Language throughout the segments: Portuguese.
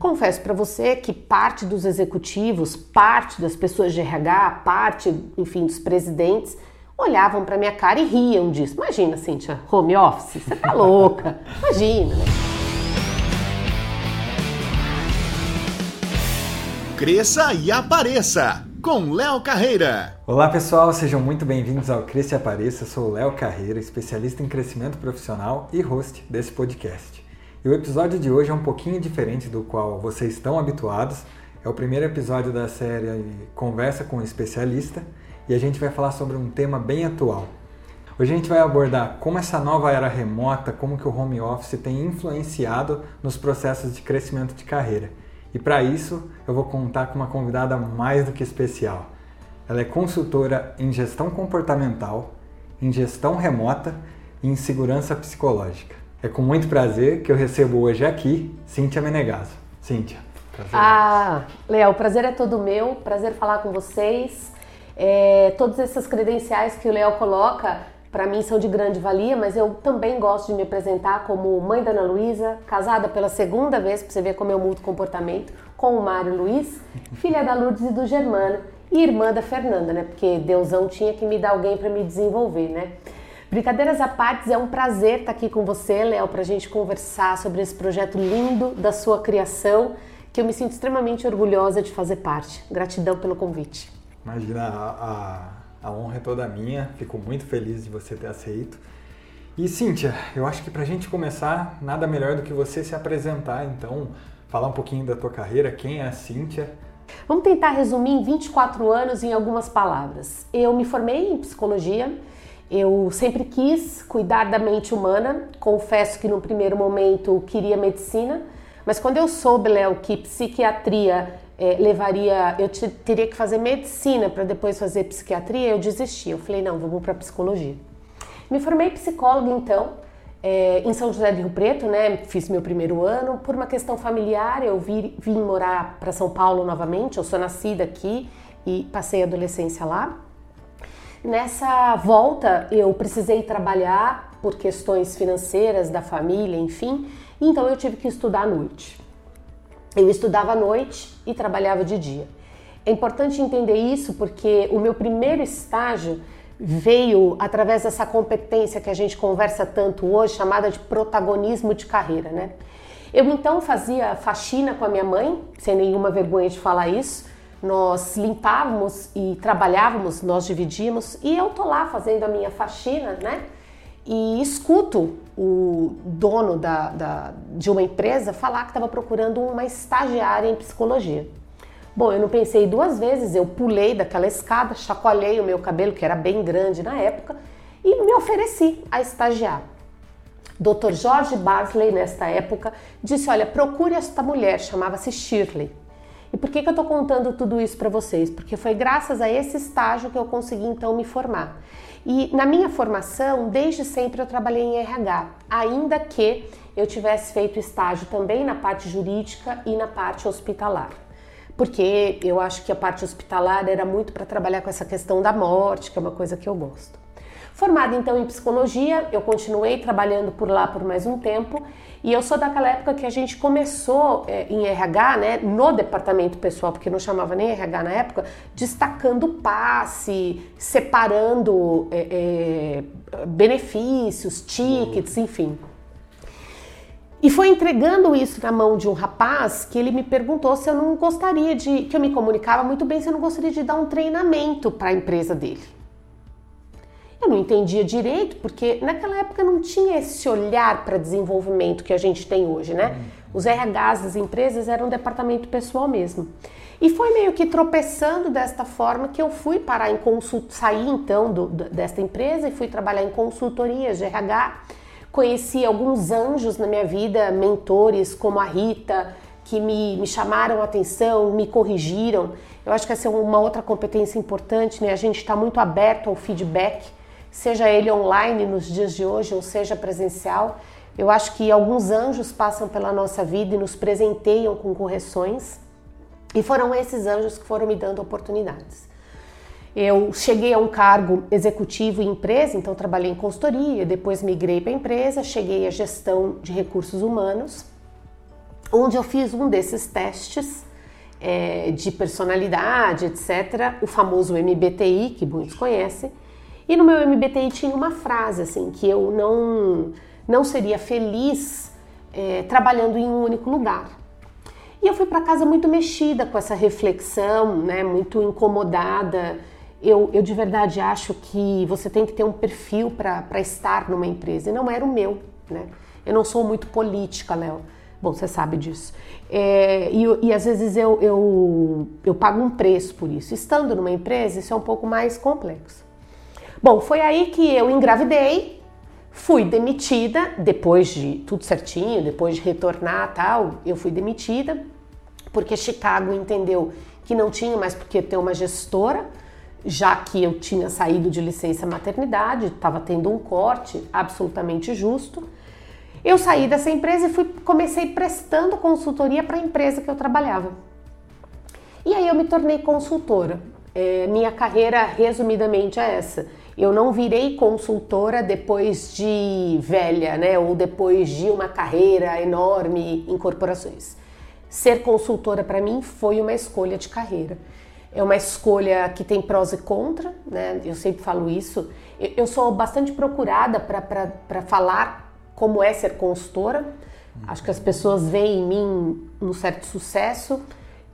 Confesso para você que parte dos executivos, parte das pessoas de RH, parte, enfim, dos presidentes olhavam para minha cara e riam disso. Imagina, Cíntia, home office, você tá louca. Imagina, né? Cresça e apareça com Léo Carreira. Olá pessoal, sejam muito bem-vindos ao Cresça e Apareça. Sou o Léo Carreira, especialista em crescimento profissional e host desse podcast. E o episódio de hoje é um pouquinho diferente do qual vocês estão habituados. É o primeiro episódio da série Conversa com um Especialista e a gente vai falar sobre um tema bem atual. Hoje a gente vai abordar como essa nova era remota, como que o home office tem influenciado nos processos de crescimento de carreira. E para isso eu vou contar com uma convidada mais do que especial. Ela é consultora em gestão comportamental, em gestão remota e em segurança psicológica. É com muito prazer que eu recebo hoje aqui Cíntia Menegaso. Cíntia, prazer. Ah, Léo, o prazer é todo meu, prazer falar com vocês. É, todas essas credenciais que o Léo coloca, para mim são de grande valia, mas eu também gosto de me apresentar como mãe da Ana Luísa, casada pela segunda vez, para você ver como eu mudo comportamento, com o Mário Luiz, filha da Lourdes e do Germano, e irmã da Fernanda, né? Porque Deusão tinha que me dar alguém para me desenvolver, né? Brincadeiras à parte, é um prazer estar aqui com você, Léo, para a gente conversar sobre esse projeto lindo da sua criação, que eu me sinto extremamente orgulhosa de fazer parte. Gratidão pelo convite. Imagina, a, a, a honra é toda minha, fico muito feliz de você ter aceito. E Cíntia, eu acho que para a gente começar, nada melhor do que você se apresentar, então, falar um pouquinho da tua carreira, quem é a Cíntia. Vamos tentar resumir em 24 anos em algumas palavras. Eu me formei em psicologia, eu sempre quis cuidar da mente humana, confesso que no primeiro momento queria medicina, mas quando eu soube, Léo, que psiquiatria é, levaria, eu te, teria que fazer medicina para depois fazer psiquiatria, eu desisti. Eu falei, não, vamos para psicologia. Me formei psicóloga então, é, em São José do Rio Preto, né? Fiz meu primeiro ano. Por uma questão familiar, eu vi, vim morar para São Paulo novamente. Eu sou nascida aqui e passei a adolescência lá. Nessa volta, eu precisei trabalhar por questões financeiras da família, enfim, então eu tive que estudar à noite. Eu estudava à noite e trabalhava de dia. É importante entender isso porque o meu primeiro estágio veio através dessa competência que a gente conversa tanto hoje, chamada de protagonismo de carreira, né? Eu então fazia faxina com a minha mãe, sem nenhuma vergonha de falar isso, nós limpávamos e trabalhávamos, nós dividíamos, e eu tô lá fazendo a minha faxina, né? E escuto o dono da, da de uma empresa falar que estava procurando uma estagiária em psicologia. Bom, eu não pensei duas vezes, eu pulei daquela escada, chacoalhei o meu cabelo, que era bem grande na época, e me ofereci a estagiar. Dr. Jorge Barsley, nesta época, disse: Olha, procure esta mulher, chamava-se Shirley. E por que, que eu estou contando tudo isso para vocês? Porque foi graças a esse estágio que eu consegui então me formar. E na minha formação, desde sempre eu trabalhei em RH, ainda que eu tivesse feito estágio também na parte jurídica e na parte hospitalar. Porque eu acho que a parte hospitalar era muito para trabalhar com essa questão da morte, que é uma coisa que eu gosto. Formada então em psicologia, eu continuei trabalhando por lá por mais um tempo e eu sou daquela época que a gente começou é, em RH, né, no departamento pessoal, porque não chamava nem RH na época, destacando passe, separando é, é, benefícios, tickets, enfim. E foi entregando isso na mão de um rapaz que ele me perguntou se eu não gostaria de, que eu me comunicava muito bem, se eu não gostaria de dar um treinamento para a empresa dele. Eu não entendia direito, porque naquela época não tinha esse olhar para desenvolvimento que a gente tem hoje, né? Uhum. Os RHs das empresas eram um departamento pessoal mesmo. E foi meio que tropeçando desta forma que eu fui parar em consulta, saí então do, desta empresa e fui trabalhar em consultorias de RH. Conheci alguns anjos na minha vida, mentores como a Rita, que me, me chamaram a atenção, me corrigiram. Eu acho que essa é uma outra competência importante, né? A gente está muito aberto ao feedback seja ele online nos dias de hoje ou seja presencial. Eu acho que alguns anjos passam pela nossa vida e nos presenteiam com correções, e foram esses anjos que foram me dando oportunidades. Eu cheguei a um cargo executivo em empresa, então trabalhei em consultoria, depois migrei para a empresa, cheguei à gestão de recursos humanos. onde eu fiz um desses testes é, de personalidade, etc., o famoso MBTI, que muitos conhecem. E no meu MBTI tinha uma frase assim, que eu não, não seria feliz é, trabalhando em um único lugar. E eu fui para casa muito mexida com essa reflexão, né, muito incomodada. Eu, eu de verdade acho que você tem que ter um perfil para estar numa empresa, e não era o meu. Né? Eu não sou muito política, Léo. Bom, você sabe disso. É, e, e, às vezes eu, eu, eu pago um preço por isso. Estando numa empresa, isso é um pouco mais complexo. Bom, foi aí que eu engravidei, fui demitida, depois de tudo certinho, depois de retornar tal, eu fui demitida, porque Chicago entendeu que não tinha mais porque ter uma gestora, já que eu tinha saído de licença maternidade, estava tendo um corte absolutamente justo. Eu saí dessa empresa e fui, comecei prestando consultoria para a empresa que eu trabalhava. E aí eu me tornei consultora. É, minha carreira, resumidamente, é essa. Eu não virei consultora depois de velha, né? Ou depois de uma carreira enorme em corporações. Ser consultora para mim foi uma escolha de carreira. É uma escolha que tem prós e contra, né? Eu sempre falo isso. Eu sou bastante procurada para falar como é ser consultora. Acho que as pessoas veem em mim um certo sucesso,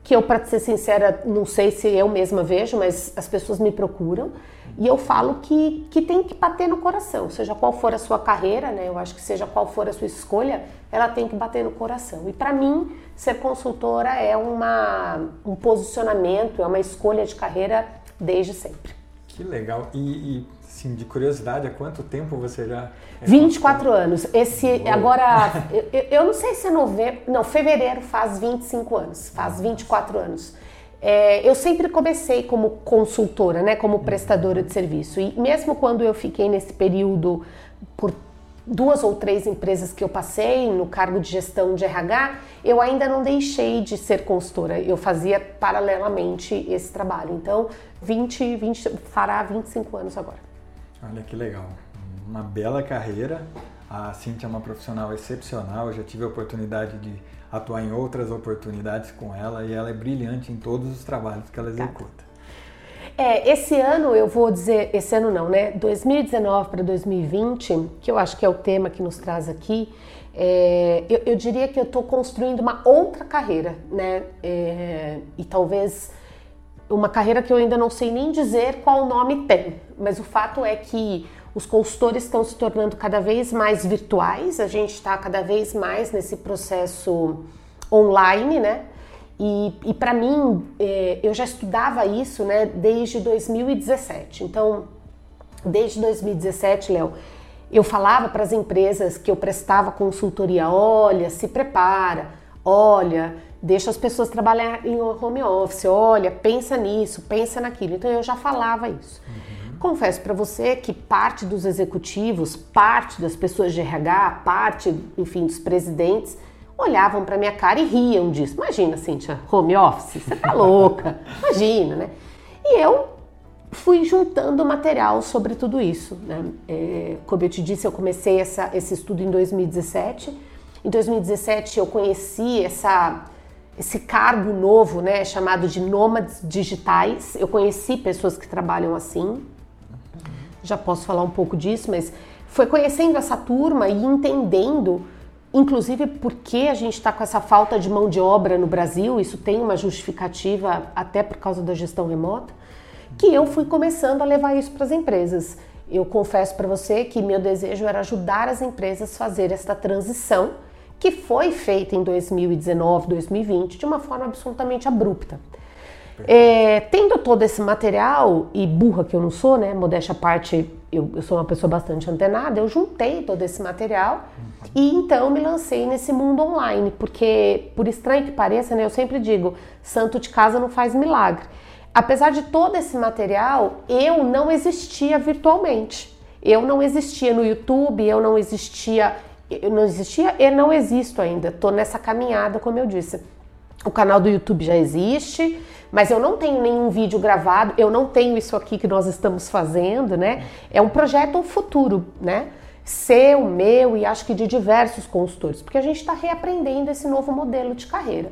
que eu, para ser sincera, não sei se eu mesma vejo, mas as pessoas me procuram. E eu falo que, que tem que bater no coração, seja qual for a sua carreira, né? Eu acho que seja qual for a sua escolha, ela tem que bater no coração. E para mim, ser consultora é uma, um posicionamento, é uma escolha de carreira desde sempre. Que legal. E, e Sim, de curiosidade, há quanto tempo você já. É 24 anos. Esse Uou. agora, eu, eu, não sei se é novembro, não, fevereiro faz 25 anos, faz 24 anos. É, eu sempre comecei como consultora, né, como prestadora de serviço. E mesmo quando eu fiquei nesse período por duas ou três empresas que eu passei no cargo de gestão de RH, eu ainda não deixei de ser consultora. Eu fazia paralelamente esse trabalho. Então, 20, 20 fará 25 anos agora. Olha que legal. Uma bela carreira. A Cintia é uma profissional excepcional. Eu já tive a oportunidade de atuar em outras oportunidades com ela e ela é brilhante em todos os trabalhos que ela executa. É, esse ano eu vou dizer, esse ano não, né? 2019 para 2020, que eu acho que é o tema que nos traz aqui, é, eu, eu, diria que eu estou construindo uma outra carreira, né? É, e talvez uma carreira que eu ainda não sei nem dizer qual nome tem, mas o fato é que os consultores estão se tornando cada vez mais virtuais, a gente está cada vez mais nesse processo online, né? E, e para mim, é, eu já estudava isso né, desde 2017. Então, desde 2017, Léo, eu falava para as empresas que eu prestava consultoria: olha, se prepara, olha, deixa as pessoas trabalhar em home office, olha, pensa nisso, pensa naquilo. Então eu já falava isso. Uhum. Confesso para você que parte dos executivos, parte das pessoas de RH, parte, enfim, dos presidentes, olhavam para minha cara e riam disso. Imagina, Cíntia, home office, você tá louca, imagina, né? E eu fui juntando material sobre tudo isso. Né? É, como eu te disse, eu comecei essa, esse estudo em 2017. Em 2017 eu conheci essa esse cargo novo, né, chamado de nômades digitais. Eu conheci pessoas que trabalham assim. Já posso falar um pouco disso, mas foi conhecendo essa turma e entendendo, inclusive, por que a gente está com essa falta de mão de obra no Brasil. Isso tem uma justificativa até por causa da gestão remota, que eu fui começando a levar isso para as empresas. Eu confesso para você que meu desejo era ajudar as empresas a fazer esta transição que foi feita em 2019, 2020 de uma forma absolutamente abrupta. É, tendo todo esse material, e burra que eu não sou, né? Modéstia à parte, eu, eu, sou uma pessoa bastante antenada, eu juntei todo esse material e então me lancei nesse mundo online, porque, por estranho que pareça, né, eu sempre digo: santo de casa não faz milagre. Apesar de todo esse material, eu não existia virtualmente. Eu não existia no YouTube, eu não existia eu não existia e não existo ainda. Estou nessa caminhada, como eu disse. O canal do YouTube já existe, mas eu não tenho nenhum vídeo gravado, eu não tenho isso aqui que nós estamos fazendo, né? É um projeto futuro, né? seu, meu e acho que de diversos consultores, porque a gente está reaprendendo esse novo modelo de carreira.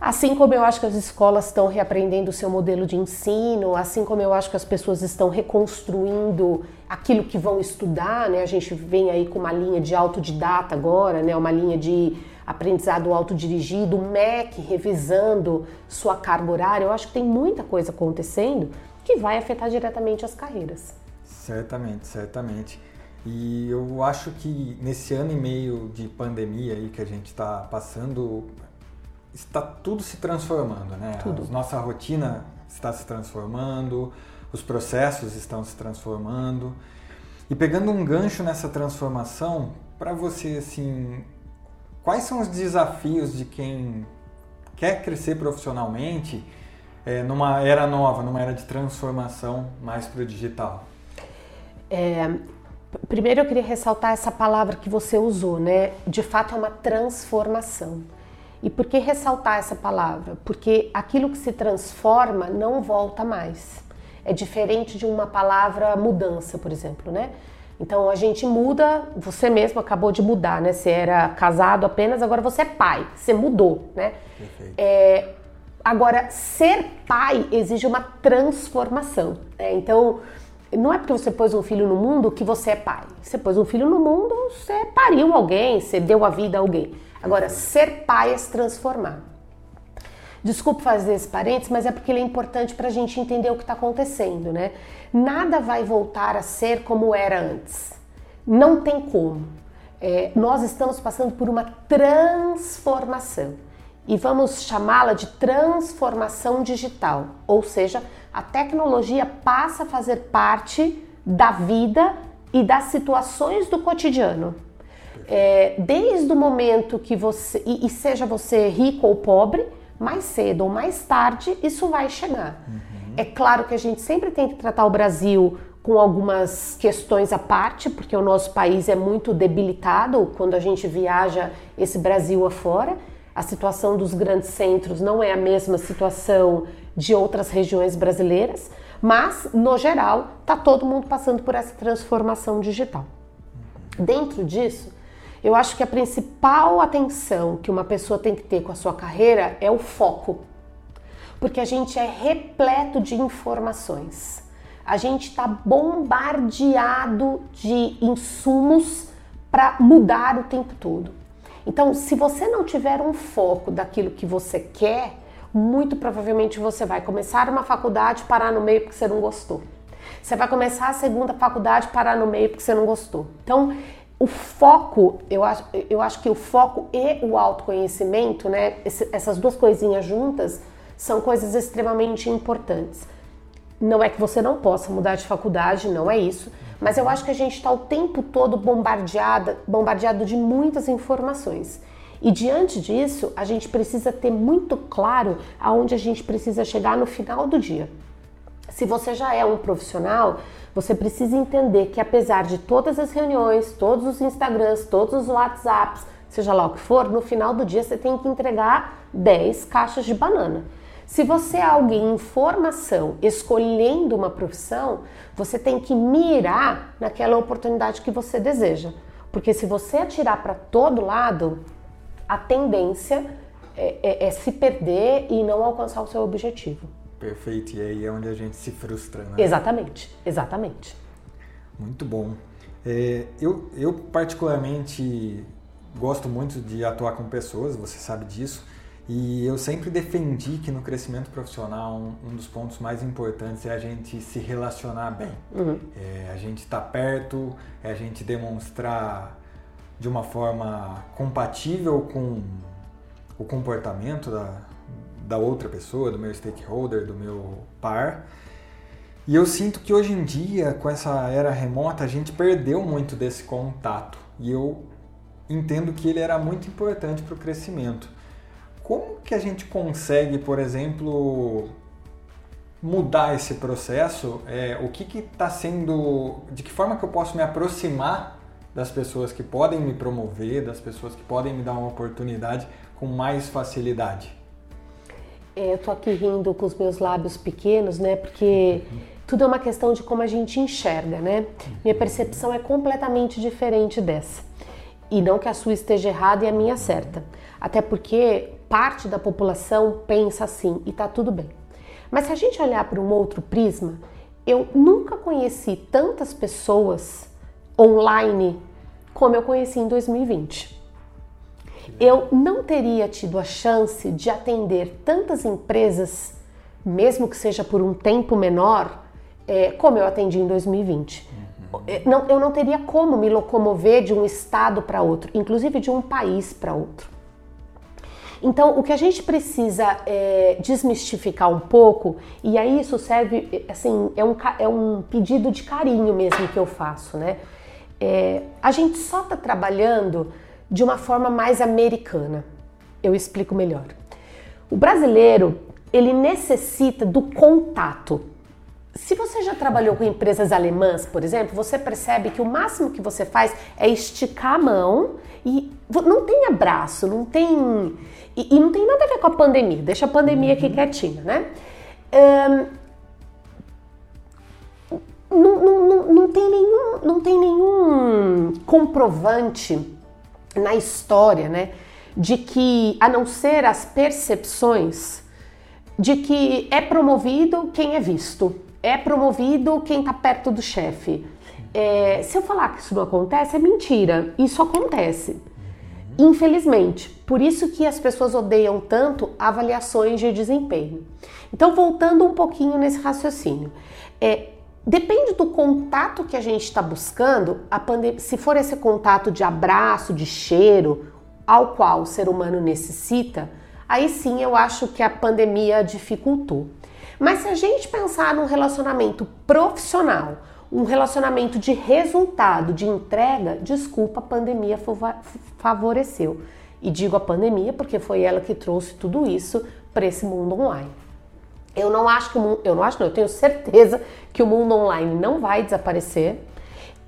Assim como eu acho que as escolas estão reaprendendo o seu modelo de ensino, assim como eu acho que as pessoas estão reconstruindo aquilo que vão estudar, né? A gente vem aí com uma linha de autodidata agora, né? Uma linha de aprendizado autodirigido, o MEC revisando sua carga horária. Eu acho que tem muita coisa acontecendo que vai afetar diretamente as carreiras. Certamente, certamente. E eu acho que nesse ano e meio de pandemia aí que a gente está passando, está tudo se transformando, né? Tudo. A nossa rotina está se transformando, os processos estão se transformando. E pegando um gancho nessa transformação, para você assim, quais são os desafios de quem quer crescer profissionalmente é, numa era nova, numa era de transformação mais para o digital? É, primeiro eu queria ressaltar essa palavra que você usou, né? De fato é uma transformação. E por que ressaltar essa palavra? Porque aquilo que se transforma não volta mais. É diferente de uma palavra mudança, por exemplo, né? Então a gente muda, você mesmo acabou de mudar, né? Você era casado apenas, agora você é pai, você mudou, né? É, agora, ser pai exige uma transformação. Né? Então, não é porque você pôs um filho no mundo que você é pai. Você pôs um filho no mundo, você pariu alguém, você deu a vida a alguém. Agora, ser pai é se transformar. Desculpe fazer esse parênteses, mas é porque ele é importante para a gente entender o que está acontecendo, né? Nada vai voltar a ser como era antes. Não tem como. É, nós estamos passando por uma transformação e vamos chamá-la de transformação digital, ou seja, a tecnologia passa a fazer parte da vida e das situações do cotidiano. É, desde o momento que você, e, e seja você rico ou pobre, mais cedo ou mais tarde isso vai chegar. Uhum. É claro que a gente sempre tem que tratar o Brasil com algumas questões à parte, porque o nosso país é muito debilitado quando a gente viaja esse Brasil afora. A situação dos grandes centros não é a mesma situação de outras regiões brasileiras, mas no geral está todo mundo passando por essa transformação digital. Dentro disso, eu acho que a principal atenção que uma pessoa tem que ter com a sua carreira é o foco. Porque a gente é repleto de informações. A gente está bombardeado de insumos para mudar o tempo todo. Então, se você não tiver um foco daquilo que você quer, muito provavelmente você vai começar uma faculdade e parar no meio porque você não gostou. Você vai começar a segunda faculdade e parar no meio porque você não gostou. Então, o foco, eu acho, eu acho que o foco e o autoconhecimento, né, esse, essas duas coisinhas juntas, são coisas extremamente importantes. Não é que você não possa mudar de faculdade, não é isso, mas eu acho que a gente está o tempo todo bombardeada, bombardeado de muitas informações. E diante disso, a gente precisa ter muito claro aonde a gente precisa chegar no final do dia. Se você já é um profissional, você precisa entender que apesar de todas as reuniões, todos os Instagrams, todos os WhatsApps, seja lá o que for, no final do dia você tem que entregar 10 caixas de banana. Se você é alguém em formação, escolhendo uma profissão, você tem que mirar naquela oportunidade que você deseja. Porque se você atirar para todo lado, a tendência é, é, é se perder e não alcançar o seu objetivo. Perfeito, e aí é onde a gente se frustra, né? Exatamente, exatamente. Muito bom. É, eu, eu, particularmente, gosto muito de atuar com pessoas, você sabe disso, e eu sempre defendi que no crescimento profissional um, um dos pontos mais importantes é a gente se relacionar bem. Uhum. É, a gente estar tá perto, é a gente demonstrar de uma forma compatível com o comportamento da, da outra pessoa, do meu stakeholder, do meu par. E eu sinto que hoje em dia, com essa era remota, a gente perdeu muito desse contato. E eu entendo que ele era muito importante para o crescimento. Como que a gente consegue, por exemplo, mudar esse processo? É, o que está sendo. De que forma que eu posso me aproximar das pessoas que podem me promover, das pessoas que podem me dar uma oportunidade com mais facilidade? É, eu tô aqui rindo com os meus lábios pequenos, né? Porque Tudo é uma questão de como a gente enxerga, né? Minha percepção é completamente diferente dessa. E não que a sua esteja errada e a minha certa. Até porque parte da população pensa assim e tá tudo bem. Mas se a gente olhar para um outro prisma, eu nunca conheci tantas pessoas online como eu conheci em 2020. Eu não teria tido a chance de atender tantas empresas, mesmo que seja por um tempo menor, é, como eu atendi em 2020. Uhum. Não, eu não teria como me locomover de um estado para outro, inclusive de um país para outro. Então, o que a gente precisa é, desmistificar um pouco, e aí isso serve, assim, é um, é um pedido de carinho mesmo que eu faço, né? É, a gente só está trabalhando de uma forma mais americana. Eu explico melhor. O brasileiro, ele necessita do contato. Se você já trabalhou com empresas alemãs, por exemplo, você percebe que o máximo que você faz é esticar a mão e não tem abraço, não tem. E, e não tem nada a ver com a pandemia, deixa a pandemia aqui uhum. quietinha, né? Um, não, não, não, não, tem nenhum, não tem nenhum comprovante na história, né, de que, a não ser as percepções, de que é promovido quem é visto, é promovido quem está perto do chefe. É, se eu falar que isso não acontece, é mentira. Isso acontece. Infelizmente. Por isso que as pessoas odeiam tanto avaliações de desempenho. Então, voltando um pouquinho nesse raciocínio. É, depende do contato que a gente está buscando, se for esse contato de abraço, de cheiro, ao qual o ser humano necessita, aí sim eu acho que a pandemia dificultou. Mas se a gente pensar num relacionamento profissional, um relacionamento de resultado, de entrega, desculpa, a pandemia favoreceu. E digo a pandemia porque foi ela que trouxe tudo isso para esse mundo online. Eu não acho que o mundo, eu não acho, não, eu tenho certeza que o mundo online não vai desaparecer.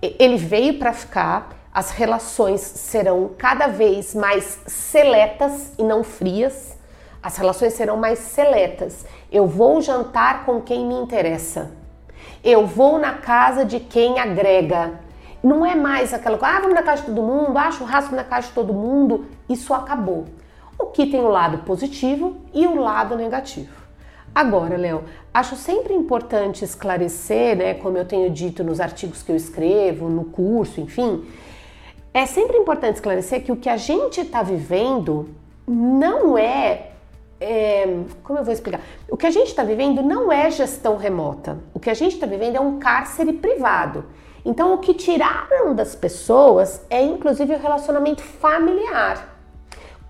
Ele veio para ficar. As relações serão cada vez mais seletas e não frias. As relações serão mais seletas. Eu vou jantar com quem me interessa. Eu vou na casa de quem agrega. Não é mais aquela coisa, ah, vamos na casa de todo mundo, ah, churrasco na casa de todo mundo. Isso acabou. O que tem o lado positivo e o lado negativo. Agora, Léo, acho sempre importante esclarecer, né, como eu tenho dito nos artigos que eu escrevo, no curso, enfim, é sempre importante esclarecer que o que a gente está vivendo não é, é, Como eu vou explicar? O que a gente está vivendo não é gestão remota. O que a gente está vivendo é um cárcere privado. Então, o que tiraram das pessoas é inclusive o relacionamento familiar,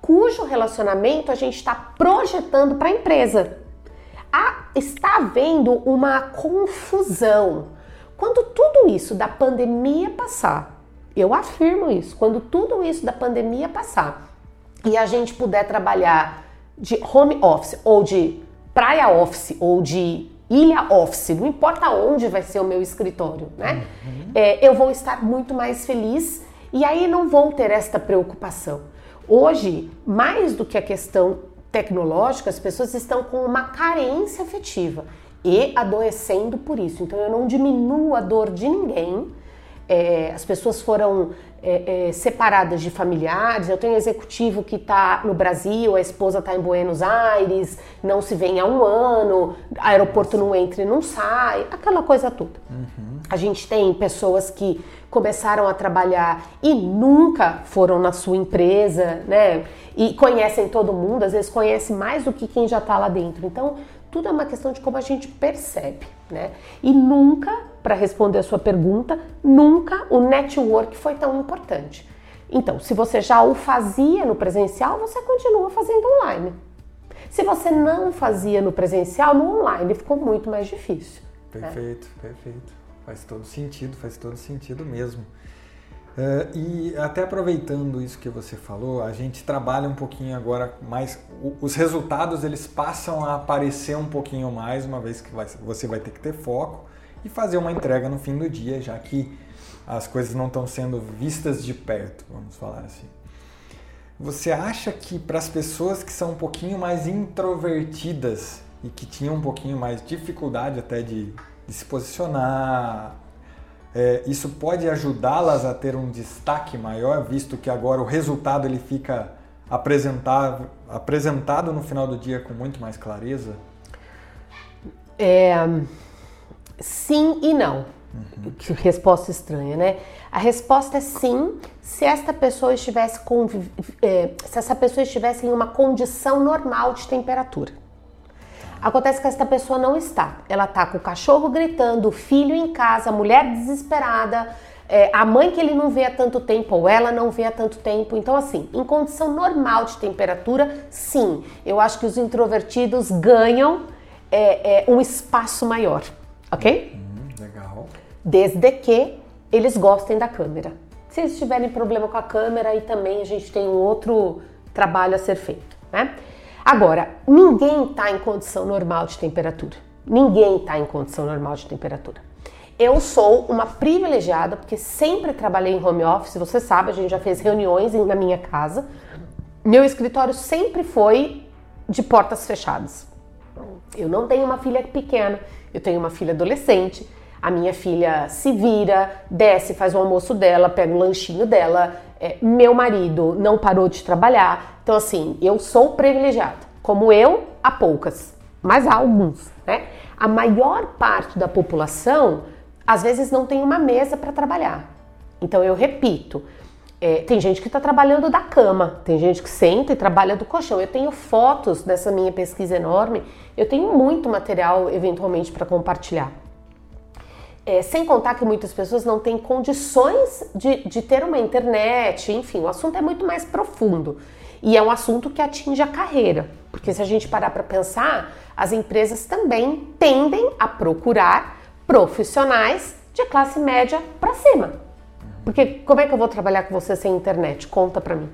cujo relacionamento a gente está projetando para a empresa está havendo uma confusão. Quando tudo isso da pandemia passar, eu afirmo isso, quando tudo isso da pandemia passar e a gente puder trabalhar de home office ou de praia office ou de ilha office, não importa onde vai ser o meu escritório, né? Uhum. É, eu vou estar muito mais feliz e aí não vou ter esta preocupação. Hoje, mais do que a questão tecnológica, as pessoas estão com uma carência afetiva e adoecendo por isso. Então eu não diminuo a dor de ninguém. É, as pessoas foram é, é, separadas de familiares. Eu tenho executivo que está no Brasil, a esposa está em Buenos Aires, não se vê há um ano, aeroporto não entra e não sai, aquela coisa toda. Uhum. A gente tem pessoas que começaram a trabalhar e nunca foram na sua empresa, né? E conhecem todo mundo, às vezes conhece mais do que quem já está lá dentro. Então, tudo é uma questão de como a gente percebe, né? E nunca, para responder a sua pergunta, nunca o network foi tão importante. Então, se você já o fazia no presencial, você continua fazendo online. Se você não fazia no presencial, no online ficou muito mais difícil. Né? Perfeito, né? perfeito. Faz todo sentido, faz todo sentido mesmo. Uh, e até aproveitando isso que você falou, a gente trabalha um pouquinho agora mais. Os resultados eles passam a aparecer um pouquinho mais, uma vez que vai, você vai ter que ter foco e fazer uma entrega no fim do dia, já que as coisas não estão sendo vistas de perto, vamos falar assim. Você acha que para as pessoas que são um pouquinho mais introvertidas e que tinham um pouquinho mais dificuldade até de de se posicionar. É, isso pode ajudá-las a ter um destaque maior, visto que agora o resultado ele fica apresentado, no final do dia com muito mais clareza? É, sim e não. Uhum. Que resposta estranha, né? A resposta é sim, se esta pessoa estivesse é, se essa pessoa estivesse em uma condição normal de temperatura. Acontece que esta pessoa não está. Ela está com o cachorro gritando, o filho em casa, a mulher desesperada, é, a mãe que ele não vê há tanto tempo ou ela não vê há tanto tempo. Então, assim, em condição normal de temperatura, sim, eu acho que os introvertidos ganham é, é, um espaço maior, ok? Hum, legal. Desde que eles gostem da câmera. Se eles tiverem problema com a câmera, aí também a gente tem um outro trabalho a ser feito, né? Agora, ninguém está em condição normal de temperatura. Ninguém está em condição normal de temperatura. Eu sou uma privilegiada porque sempre trabalhei em home office, você sabe, a gente já fez reuniões na minha casa. Meu escritório sempre foi de portas fechadas. Eu não tenho uma filha pequena, eu tenho uma filha adolescente. A minha filha se vira, desce, faz o almoço dela, pega o lanchinho dela. É, meu marido não parou de trabalhar. Então, assim, eu sou privilegiada. Como eu, há poucas, mas há alguns, né? A maior parte da população, às vezes, não tem uma mesa para trabalhar. Então, eu repito, é, tem gente que está trabalhando da cama, tem gente que senta e trabalha do colchão. Eu tenho fotos dessa minha pesquisa enorme, eu tenho muito material eventualmente para compartilhar. É, sem contar que muitas pessoas não têm condições de, de ter uma internet, enfim, o assunto é muito mais profundo. E é um assunto que atinge a carreira, porque se a gente parar para pensar, as empresas também tendem a procurar profissionais de classe média para cima. Porque como é que eu vou trabalhar com você sem internet? Conta para mim.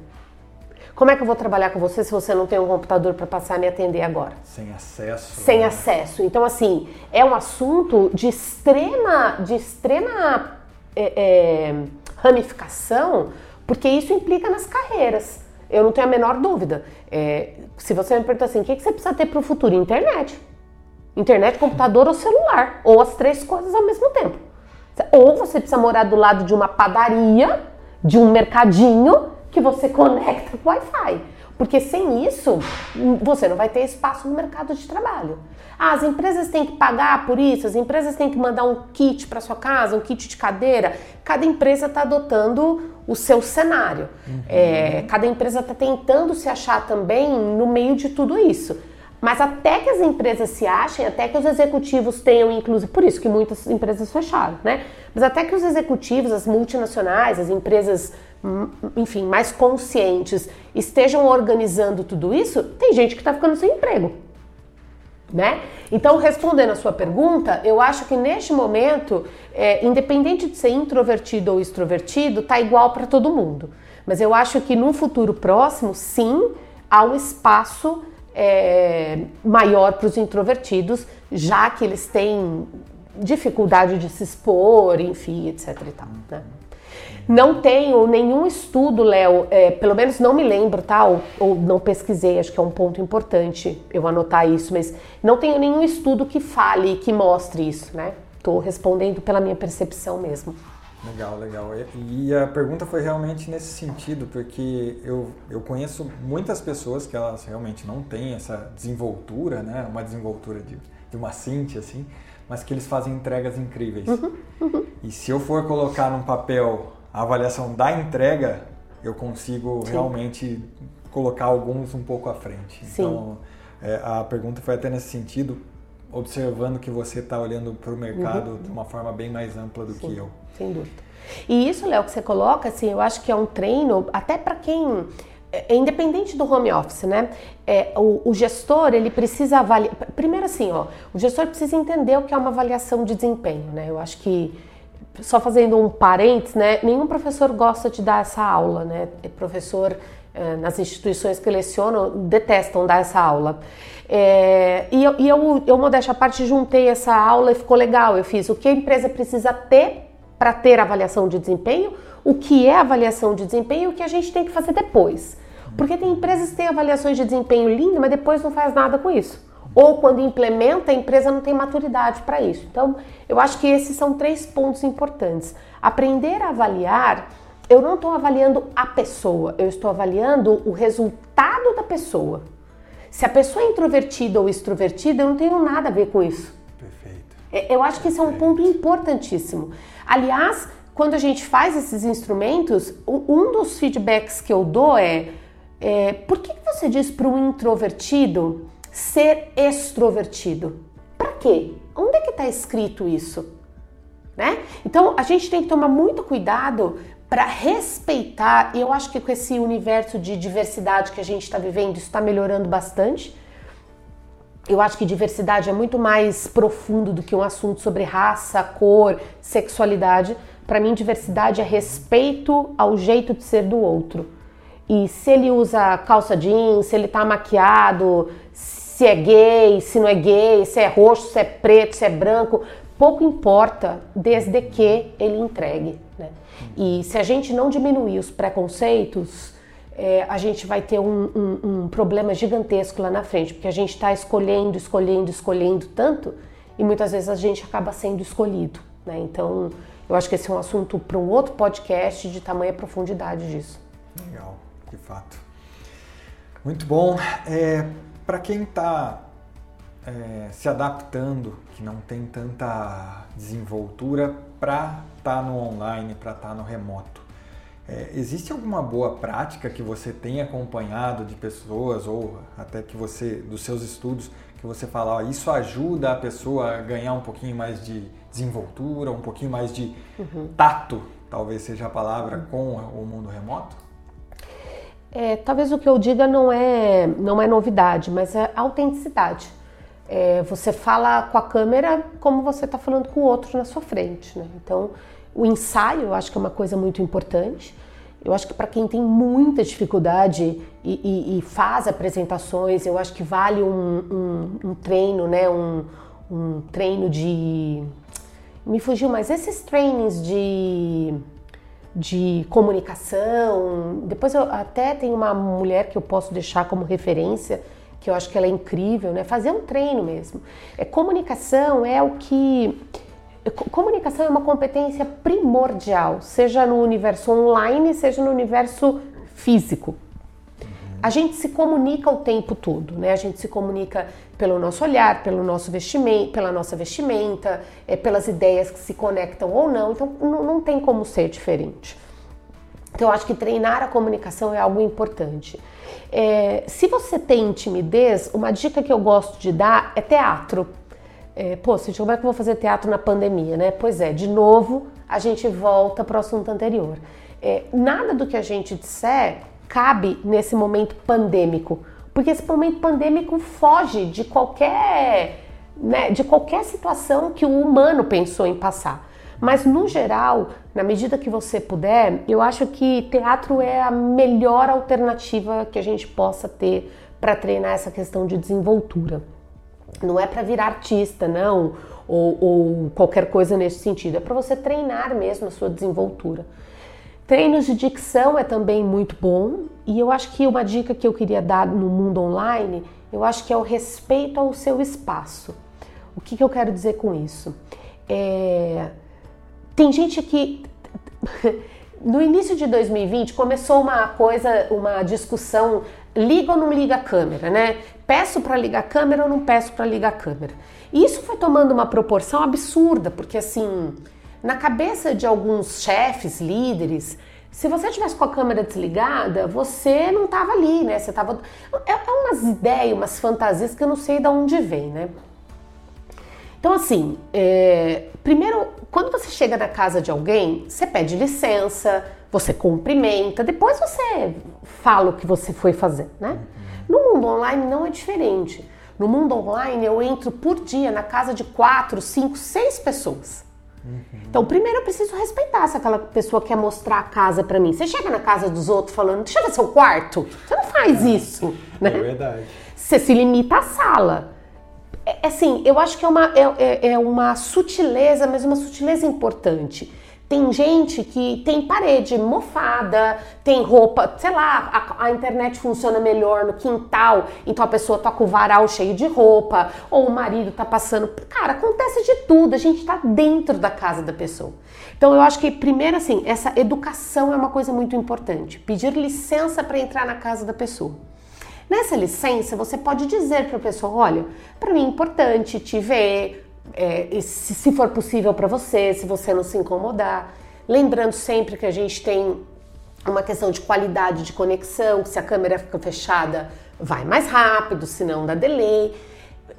Como é que eu vou trabalhar com você se você não tem um computador para passar a me atender agora? Sem acesso. Sem né? acesso. Então, assim, é um assunto de extrema, de extrema é, é, ramificação, porque isso implica nas carreiras. Eu não tenho a menor dúvida. É, se você me pergunta assim, o que, que você precisa ter para o futuro? Internet. Internet, computador ou celular. Ou as três coisas ao mesmo tempo. Ou você precisa morar do lado de uma padaria, de um mercadinho, que você conecta com Wi-Fi. Porque sem isso, você não vai ter espaço no mercado de trabalho. Ah, as empresas têm que pagar por isso, as empresas têm que mandar um kit para sua casa, um kit de cadeira. Cada empresa está adotando o seu cenário. Uhum. É, cada empresa está tentando se achar também no meio de tudo isso. Mas até que as empresas se achem, até que os executivos tenham, inclusive, por isso que muitas empresas fecharam, né? Mas até que os executivos, as multinacionais, as empresas, enfim, mais conscientes, estejam organizando tudo isso, tem gente que está ficando sem emprego né? Então, respondendo a sua pergunta, eu acho que neste momento, é, independente de ser introvertido ou extrovertido, tá igual para todo mundo. Mas eu acho que num futuro próximo, sim, há um espaço é, maior para os introvertidos, já que eles têm dificuldade de se expor, enfim, etc. E tal, né? Não tenho nenhum estudo, Léo, é, pelo menos não me lembro, tá? Ou, ou, não pesquisei, acho que é um ponto importante eu anotar isso, mas não tenho nenhum estudo que fale, que mostre isso, né? Estou respondendo pela minha percepção mesmo. Legal, legal. E a pergunta foi realmente nesse sentido, porque eu, eu conheço muitas pessoas que elas realmente não têm essa desenvoltura, né? Uma desenvoltura de, de uma Cintia, assim, mas que eles fazem entregas incríveis. Uhum, uhum. E se eu for colocar num papel a avaliação da entrega, eu consigo Sim. realmente colocar alguns um pouco à frente. Sim. Então, é, a pergunta foi até nesse sentido, observando que você está olhando para o mercado uhum. de uma forma bem mais ampla do Sim, que eu. Sem dúvida. E isso, Léo, que você coloca, assim, eu acho que é um treino até para quem é, é independente do home office, né? É, o, o, gestor ele precisa avaliar. Primeiro assim, ó, o gestor precisa entender o que é uma avaliação de desempenho, né? Eu acho que só fazendo um parênteses, né? Nenhum professor gosta de dar essa aula, né? Professor eh, nas instituições que lecionam detestam dar essa aula. É, e eu, eu, eu, modéstia à parte, juntei essa aula e ficou legal. Eu fiz o que a empresa precisa ter para ter avaliação de desempenho, o que é avaliação de desempenho e o que a gente tem que fazer depois. Porque tem empresas que têm avaliações de desempenho lindas, mas depois não faz nada com isso. Ou quando implementa, a empresa não tem maturidade para isso. Então, eu acho que esses são três pontos importantes. Aprender a avaliar, eu não estou avaliando a pessoa, eu estou avaliando o resultado da pessoa. Se a pessoa é introvertida ou extrovertida, eu não tenho nada a ver com isso. Perfeito. É, eu acho que esse é um ponto importantíssimo. Aliás, quando a gente faz esses instrumentos, um dos feedbacks que eu dou é, é por que você diz para um introvertido ser extrovertido? Para quê? Onde é que está escrito isso? Né? Então a gente tem que tomar muito cuidado para respeitar, e eu acho que com esse universo de diversidade que a gente está vivendo, isso está melhorando bastante. Eu acho que diversidade é muito mais profundo do que um assunto sobre raça, cor, sexualidade. Para mim, diversidade é respeito ao jeito de ser do outro. E se ele usa calça jeans, se ele tá maquiado, se é gay, se não é gay, se é roxo, se é preto, se é branco, pouco importa, desde que ele entregue. Né? E se a gente não diminuir os preconceitos, é, a gente vai ter um, um, um, problema gigantesco lá na frente, porque a gente está escolhendo, escolhendo, escolhendo tanto e muitas vezes a gente acaba sendo escolhido. Né? Então, eu acho que esse é um assunto para um outro podcast de tamanha profundidade disso. Legal, de fato. Muito bom. É, para quem está é, se adaptando, que não tem tanta desenvoltura para estar tá no online, para estar tá no remoto, é, existe alguma boa prática que você tem acompanhado de pessoas ou até que você dos seus estudos que você fala, ó, isso ajuda a pessoa a ganhar um pouquinho mais de desenvoltura, um pouquinho mais de uhum. tato, talvez seja a palavra, com o mundo remoto? É, talvez o que eu diga não é, não é novidade, mas é autenticidade. É, você fala com a câmera como você está falando com o outro na sua frente. Né? Então, o ensaio eu acho que é uma coisa muito importante. Eu acho que para quem tem muita dificuldade e, e, e, faz apresentações, eu acho que vale um, um, um treino, né? Um, um, treino de. Me fugiu, mas esses trainings de de comunicação. Depois eu até tenho uma mulher que eu posso deixar como referência, que eu acho que ela é incrível, né? Fazer um treino mesmo. É, comunicação é o que. Comunicação é uma competência primordial, seja no universo online, seja no universo físico. A gente se comunica o tempo todo, né? A gente se comunica pelo nosso olhar, pelo nosso vestimento, pela nossa vestimenta, é, pelas ideias que se conectam ou não. Então não, não tem como ser diferente. Então eu acho que treinar a comunicação é algo importante. É, se você tem timidez, uma dica que eu gosto de dar é teatro. É, pô, Cintia, como é que eu vou fazer teatro na pandemia, né? Pois é, de novo a gente volta para o assunto anterior. É, nada do que a gente disser cabe nesse momento pandêmico, porque esse momento pandêmico foge de qualquer, né, de qualquer situação que o humano pensou em passar. Mas no geral, na medida que você puder, eu acho que teatro é a melhor alternativa que a gente possa ter para treinar essa questão de desenvoltura. Não é para virar artista, não, ou, ou qualquer coisa nesse sentido. É para você treinar mesmo a sua desenvoltura. Treinos de dicção é também muito bom e eu acho que uma dica que eu queria dar no mundo online, eu acho que é o respeito ao seu espaço. O que, que eu quero dizer com isso? É... Tem gente que no início de 2020 começou uma coisa, uma discussão liga ou não liga a câmera, né? Peço para ligar a câmera ou não peço para ligar a câmera. E isso foi tomando uma proporção absurda, porque assim, na cabeça de alguns chefes, líderes, se você tivesse com a câmera desligada, você não estava ali, né? Você tava. É, é umas ideias, umas fantasias que eu não sei de onde vem, né? Então, assim, é... primeiro, quando você chega na casa de alguém, você pede licença, você cumprimenta, depois você fala o que você foi fazer, né? No mundo online não é diferente. No mundo online eu entro por dia na casa de quatro, cinco, seis pessoas. Uhum. Então, primeiro eu preciso respeitar se aquela pessoa quer mostrar a casa para mim. Você chega na casa dos outros falando, deixa eu ver seu quarto. Você não faz isso, né? É verdade. Você se limita à sala. É, é assim, eu acho que é uma, é, é, é uma sutileza, mas uma sutileza importante. Tem gente que tem parede mofada, tem roupa, sei lá, a, a, internet funciona melhor no quintal, então a pessoa toca o varal cheio de roupa, ou o marido tá passando. Cara, acontece de tudo, a gente tá dentro da casa da pessoa. Então eu acho que primeiro assim, essa educação é uma coisa muito importante. Pedir licença para entrar na casa da pessoa. Nessa licença, você pode dizer para a pessoa: olha, para mim é importante te ver, é, se, se for possível para você, se você não se incomodar. Lembrando sempre que a gente tem uma questão de qualidade de conexão, que se a câmera fica fechada, vai mais rápido, se não dá delay.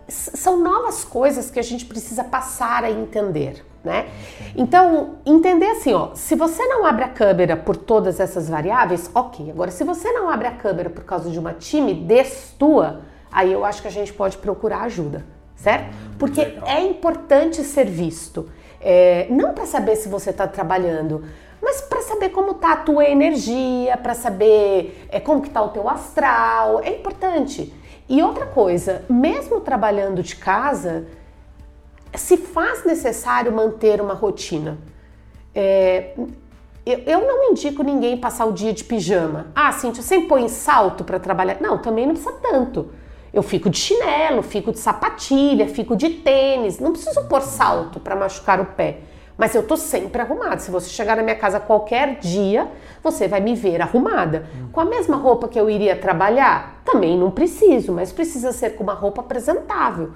São novas coisas que a gente precisa passar a entender né? Então, entender assim, ó, se você não abre a câmera por todas essas variáveis, ok. Agora, se você não abre a câmera por causa de uma timidez tua, aí eu acho que a gente pode procurar ajuda, certo? Porque Legal. é importante ser visto. É, não para saber se você está trabalhando, mas para saber como tá a tua energia, para saber é, como que tá o teu astral, é importante. E outra coisa, mesmo trabalhando de casa, se faz necessário manter uma rotina. É, eu, eu, não indico ninguém passar o dia de pijama. Ah, Cintia, você põe salto para trabalhar? Não, também não precisa tanto. Eu fico de chinelo, fico de sapatilha, fico de tênis. Não preciso pôr salto para machucar o pé. Mas eu tô sempre arrumada. Se você chegar na minha casa qualquer dia, você vai me ver arrumada. Com a mesma roupa que eu iria trabalhar? Também não preciso, mas precisa ser com uma roupa apresentável.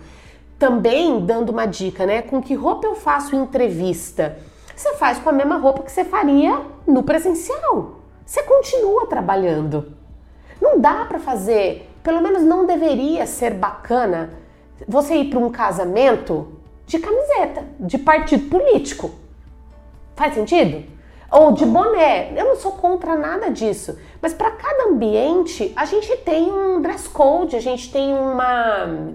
Também dando uma dica, né? Com que roupa eu faço entrevista? Você faz com a mesma roupa que você faria no presencial. Você continua trabalhando. Não dá para fazer, pelo menos não deveria ser bacana você ir para um casamento de camiseta, de partido político. Faz sentido? Ou de boné. Eu não sou contra nada disso. Mas para cada ambiente, a gente tem um dress code, a gente tem uma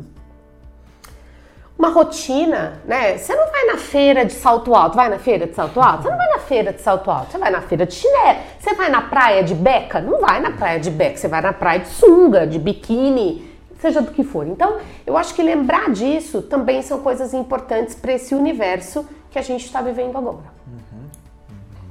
uma rotina, né? Você não vai na feira de salto alto, vai na feira de salto alto? Você não vai na feira de salto alto, você vai na feira de chinelo. Você vai na praia de beca? Não vai na praia de beca, você vai na praia de sunga, de biquíni, seja do que for. Então, eu acho que lembrar disso também são coisas importantes para esse universo que a gente está vivendo agora. Uhum.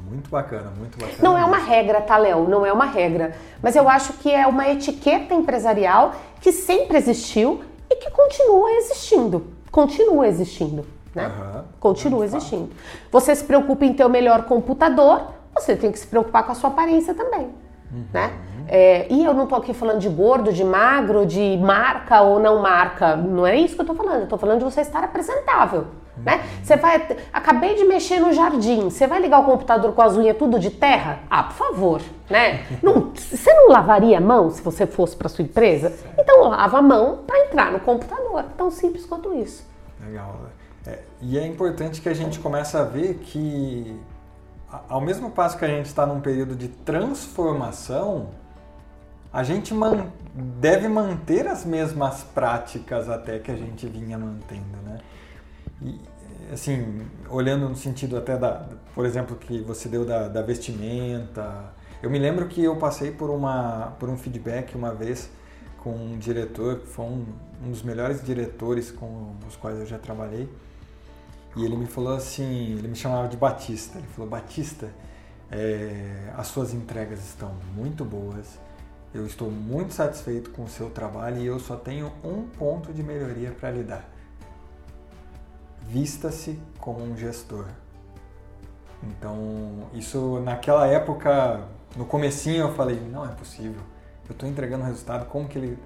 Muito bacana, muito bacana. Não é uma regra, tá, Léo? Não é uma regra. Mas eu acho que é uma etiqueta empresarial que sempre existiu e que continua existindo continua existindo, né? Uhum. Continua existindo. Você se preocupa em ter o melhor computador, você tem que se preocupar com a sua aparência também, uhum. né? É, e eu não tô aqui falando de gordo, de magro, de marca ou não marca. Não é isso que eu tô falando. Eu tô falando de você estar apresentável. Né? Você vai. Acabei de mexer no jardim. Você vai ligar o computador com as unhas tudo de terra? Ah, por favor. Né? não, você não lavaria a mão se você fosse para sua empresa? Então lava a mão para entrar no computador. Tão simples quanto isso. Legal. É, e é importante que a gente comece a ver que, ao mesmo passo que a gente está num período de transformação, a gente man deve manter as mesmas práticas até que a gente vinha mantendo, né? E, assim, olhando no sentido até da, por exemplo, que você deu da, da vestimenta, eu me lembro que eu passei por, uma, por um feedback uma vez com um diretor, que foi um, um dos melhores diretores com os quais eu já trabalhei. E ele me falou assim, ele me chamava de Batista. Ele falou, Batista, é, as suas entregas estão muito boas, eu estou muito satisfeito com o seu trabalho e eu só tenho um ponto de melhoria para lhe dar. Vista-se como um gestor. Então, isso naquela época, no comecinho eu falei, não é possível eu estou entregando resultado, como que ele.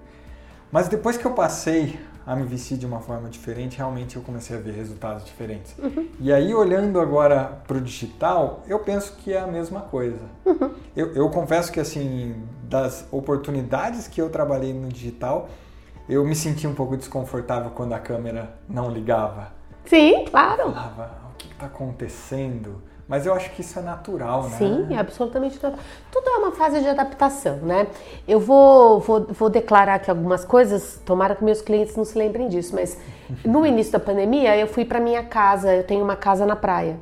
Mas depois que eu passei a me vestir de uma forma diferente, realmente eu comecei a ver resultados diferentes. Uhum. E aí, olhando agora para o digital, eu penso que é a mesma coisa. Uhum. Eu, eu confesso que, assim, das oportunidades que eu trabalhei no digital, eu me senti um pouco desconfortável quando a câmera não ligava. Sim, claro. Eu falava, o que está acontecendo? Mas eu acho que isso é natural, né? Sim, é absolutamente natural. Tudo é uma fase de adaptação, né? Eu vou, vou, vou declarar aqui algumas coisas, tomara que meus clientes não se lembrem disso, mas no início da pandemia eu fui para minha casa, eu tenho uma casa na praia.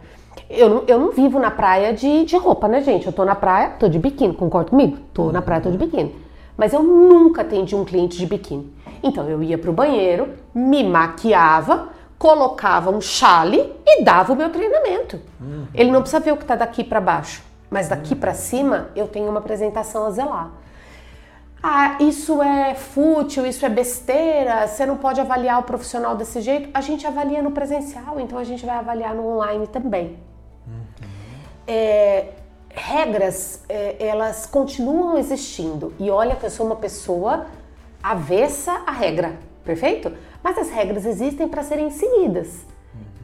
Eu não, eu não vivo na praia de, de roupa, né, gente? Eu tô na praia, tô de biquíni, concorda comigo? Tô na praia, tô de biquíni. Mas eu nunca atendi um cliente de biquíni. Então eu ia pro banheiro, me maquiava, colocava um chale e dava o meu treinamento. Uhum. Ele não precisa ver o que está daqui para baixo, mas daqui uhum. para cima eu tenho uma apresentação a zelar. Ah, isso é fútil, isso é besteira, você não pode avaliar o profissional desse jeito. A gente avalia no presencial, então a gente vai avaliar no online também. Uhum. É, regras, é, elas continuam existindo. E olha que eu sou uma pessoa avessa à regra, perfeito? Mas as regras existem para serem seguidas.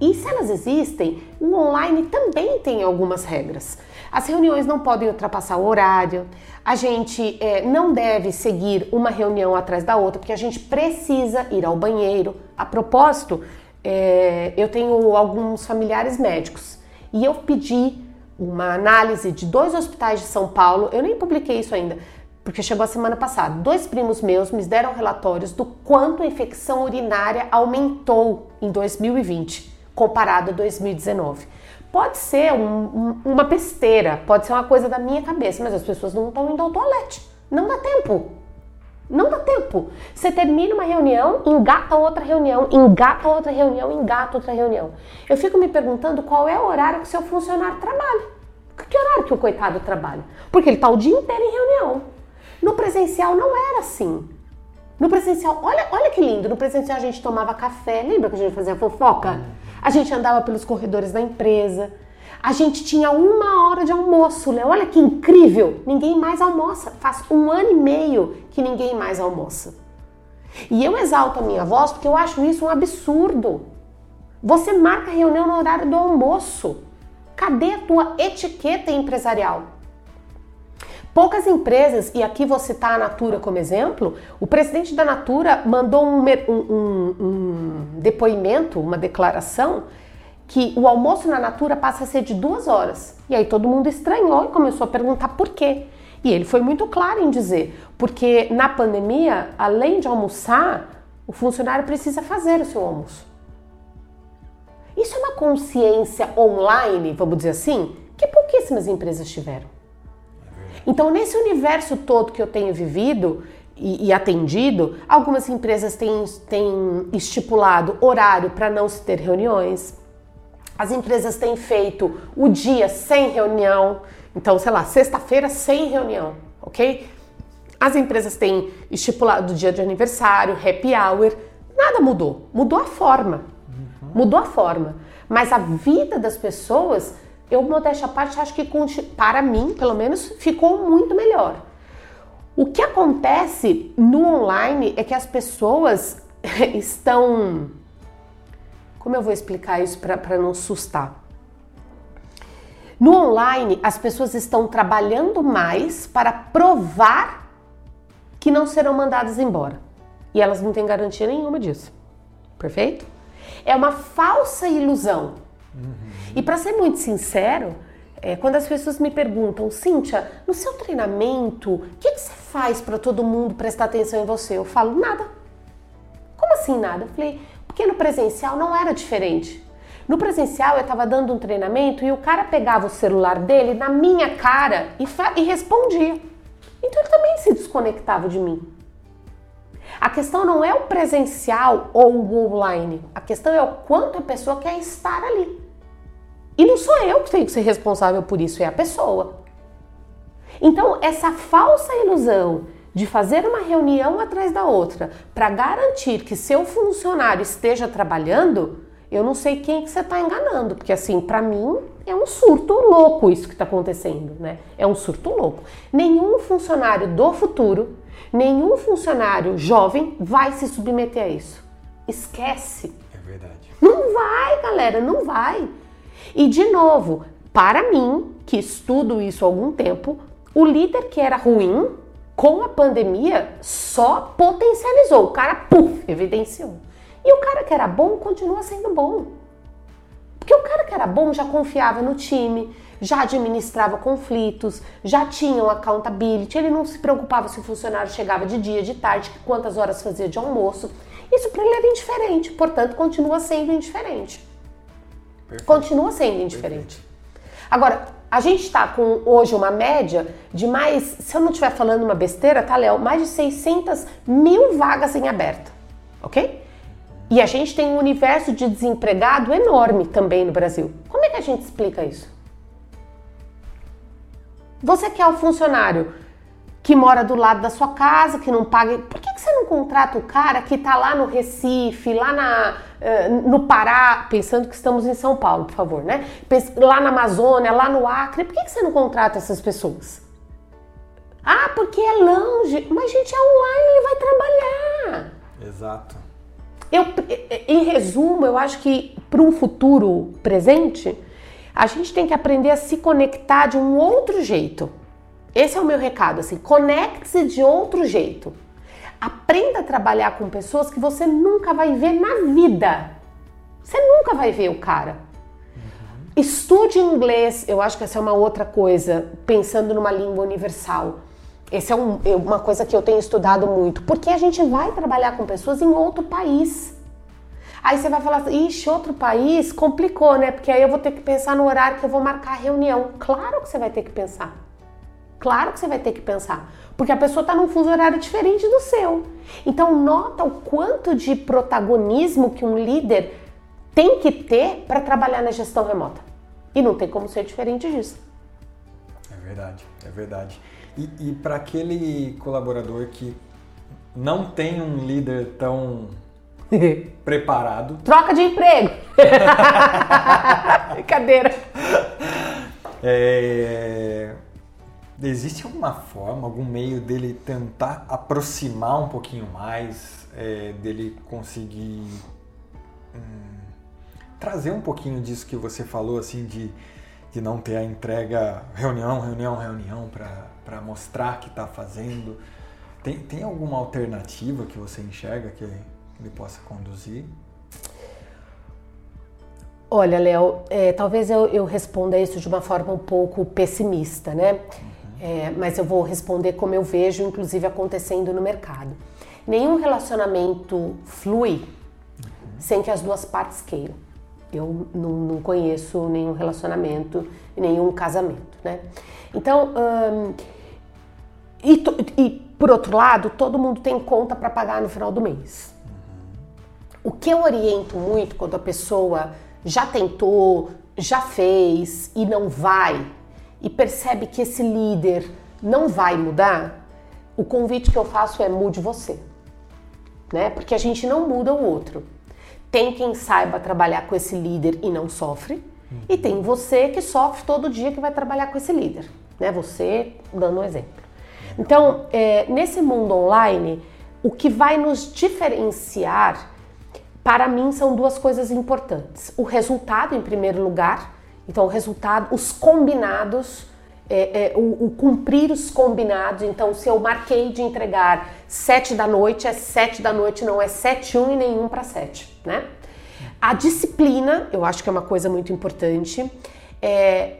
E se elas existem, o online também tem algumas regras. As reuniões não podem ultrapassar o horário, a gente é, não deve seguir uma reunião atrás da outra, porque a gente precisa ir ao banheiro. A propósito, é, eu tenho alguns familiares médicos e eu pedi uma análise de dois hospitais de São Paulo, eu nem publiquei isso ainda, porque chegou a semana passada. Dois primos meus me deram relatórios do quanto a infecção urinária aumentou em 2020 comparado a 2019. Pode ser um, um, uma besteira, pode ser uma coisa da minha cabeça, mas as pessoas não estão indo ao toalete. Não dá tempo. Não dá tempo. Você termina uma reunião, engata outra reunião, engata outra reunião, engata outra reunião. Eu fico me perguntando qual é o horário que o seu funcionário trabalha. Que horário que o coitado trabalha? Porque ele está o dia inteiro em reunião. No presencial não era assim. No presencial, olha, olha que lindo, no presencial a gente tomava café, lembra que a gente fazia fofoca? A gente andava pelos corredores da empresa. A gente tinha uma hora de almoço, Léo. Olha que incrível! Ninguém mais almoça. Faz um ano e meio que ninguém mais almoça. E eu exalto a minha voz porque eu acho isso um absurdo. Você marca reunião no horário do almoço. Cadê a tua etiqueta empresarial? Poucas empresas, e aqui vou citar a Natura como exemplo, o presidente da Natura mandou um, um, um, depoimento, uma declaração, que o almoço na Natura passa a ser de duas horas. E aí todo mundo estranhou e começou a perguntar por quê. E ele foi muito claro em dizer, porque na pandemia, além de almoçar, o funcionário precisa fazer o seu almoço. Isso é uma consciência online, vamos dizer assim, que pouquíssimas empresas tiveram. Então, nesse universo todo que eu tenho vivido e, e atendido, algumas empresas têm, têm estipulado horário para não se ter reuniões. As empresas têm feito o dia sem reunião. Então, sei lá, sexta-feira sem reunião, ok? As empresas têm estipulado o dia de aniversário, happy hour. Nada mudou. Mudou a forma. Uhum. Mudou a forma. Mas a vida das pessoas eu, modéstia à parte, acho que para mim, pelo menos, ficou muito melhor. O que acontece no online é que as pessoas estão. Como eu vou explicar isso para não assustar? No online, as pessoas estão trabalhando mais para provar que não serão mandadas embora. E elas não têm garantia nenhuma disso. Perfeito? É uma falsa ilusão Uhum. E para ser muito sincero, é, quando as pessoas me perguntam, Cíntia, no seu treinamento, o que, que você faz para todo mundo prestar atenção em você? Eu falo, nada. Como assim nada? Eu falei, porque no presencial não era diferente. No presencial eu estava dando um treinamento e o cara pegava o celular dele na minha cara e, e respondia. Então ele também se desconectava de mim. A questão não é o presencial ou o online, a questão é o quanto a pessoa quer estar ali. E não sou eu que tenho que ser responsável por isso, é a pessoa. Então, essa falsa ilusão de fazer uma reunião atrás da outra para garantir que seu funcionário esteja trabalhando, eu não sei quem que você está enganando, porque assim, para mim é um surto louco isso que está acontecendo, né? É um surto louco. Nenhum funcionário do futuro Nenhum funcionário jovem vai se submeter a isso. Esquece. É verdade. Não vai, galera, não vai. E de novo, para mim, que estudo isso há algum tempo, o líder que era ruim, com a pandemia, só potencializou. O cara, puf, evidenciou. E o cara que era bom continua sendo bom. Porque o cara que era bom já confiava no time, já administrava conflitos, já tinha um accountability, ele não se preocupava se o funcionário chegava de dia, de tarde, quantas horas fazia de almoço. Isso para ele era indiferente, portanto, continua sendo indiferente. Perfeito. Continua sendo indiferente. Perfeito. Agora, a gente está com hoje uma média de mais, se eu não estiver falando uma besteira, tá, Léo? Mais de 600 mil vagas em aberto, ok? E a gente tem um universo de desempregado enorme também no Brasil. Como é que a gente explica isso? Você que é o funcionário que mora do lado da sua casa, que não paga. Por que, que você não contrata o cara que está lá no Recife, lá na, uh, no Pará, pensando que estamos em São Paulo, por favor, né? Lá na Amazônia, lá no Acre, por que, que você não contrata essas pessoas? Ah, porque é longe. Mas, gente, é online, ele vai trabalhar. Exato. Eu, em resumo, eu acho que para um futuro presente, a gente tem que aprender a se conectar de um outro jeito. Esse é o meu recado, assim, conecte-se de outro jeito. Aprenda a trabalhar com pessoas que você nunca vai ver na vida. Você nunca vai ver o cara. Uhum. Estude inglês, eu acho que essa é uma outra coisa, pensando numa língua universal. Essa é um, uma coisa que eu tenho estudado muito, porque a gente vai trabalhar com pessoas em outro país. Aí você vai falar assim, ixi, outro país complicou, né? Porque aí eu vou ter que pensar no horário que eu vou marcar a reunião. Claro que você vai ter que pensar. Claro que você vai ter que pensar, porque a pessoa está num fuso horário diferente do seu. Então nota o quanto de protagonismo que um líder tem que ter para trabalhar na gestão remota. E não tem como ser diferente disso. É verdade, é verdade. E, e para aquele colaborador que não tem um líder tão preparado. Troca de emprego! Brincadeira! É... Existe alguma forma, algum meio dele tentar aproximar um pouquinho mais, é, dele conseguir hum, trazer um pouquinho disso que você falou, assim, de, de não ter a entrega reunião, reunião, reunião para mostrar que está fazendo. Tem, tem alguma alternativa que você enxerga que ele possa conduzir? Olha, Léo, é, talvez eu, eu, responda isso de uma forma um pouco pessimista, né? Uhum. É, mas eu vou responder como eu vejo, inclusive, acontecendo no mercado. Nenhum relacionamento flui sem que as duas partes queiram. Eu não, não conheço nenhum relacionamento, nenhum casamento, né? Então, hum, e, e, por outro lado, todo mundo tem conta para pagar no final do mês. O que eu oriento muito quando a pessoa já tentou, já fez e não vai, e percebe que esse líder não vai mudar, o convite que eu faço é mude você. Né? Porque a gente não muda o outro. Tem quem saiba trabalhar com esse líder e não sofre, e tem você que sofre todo dia que vai trabalhar com esse líder né? Você dando um exemplo. Então, é, nesse mundo online, o que vai nos diferenciar, para mim, são duas coisas importantes: o resultado, em primeiro lugar, então o resultado, os combinados. É, é, o, o, cumprir os combinados. Então, se eu marquei de entregar sete da noite, é sete da noite, não é sete um e nenhum para sete, né? A disciplina, eu acho que é uma coisa muito importante. É,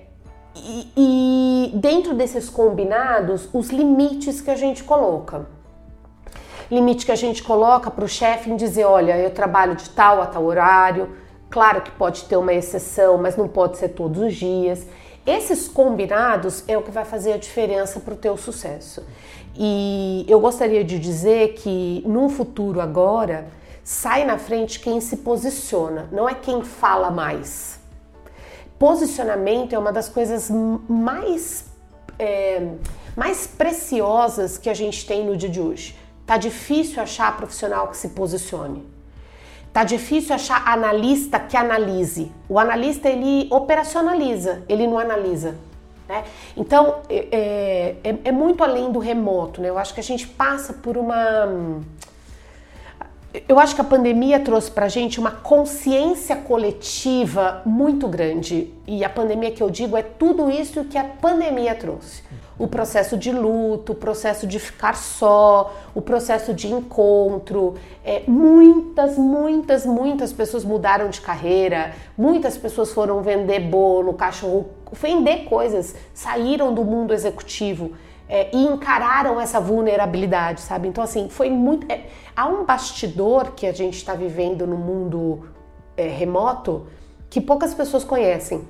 e, e dentro desses combinados, os limites que a gente coloca. Limite que a gente coloca para o chefe em dizer: olha, eu trabalho de tal a tal horário. Claro que pode ter uma exceção, mas não pode ser todos os dias. Esses combinados é o que vai fazer a diferença para o teu sucesso. E eu gostaria de dizer que num futuro agora, sai na frente quem se posiciona, não é quem fala mais posicionamento é uma das coisas mais, é, mais preciosas que a gente tem no dia de hoje. Tá difícil achar profissional que se posicione. Tá difícil achar analista que analise. O analista ele operacionaliza, ele não analisa. Né? Então é, é, é muito além do remoto. Né? Eu acho que a gente passa por uma eu acho que a pandemia trouxe pra gente uma consciência coletiva muito grande. E a pandemia que eu digo é tudo isso que a pandemia trouxe. O processo de luto, o processo de ficar só, o processo de encontro. É, muitas, muitas, muitas pessoas mudaram de carreira, muitas pessoas foram vender bolo, cachorro, vender coisas, saíram do mundo executivo é, e encararam essa vulnerabilidade, sabe? Então, assim, foi muito. É, há um bastidor que a gente está vivendo no mundo é, remoto que poucas pessoas conhecem,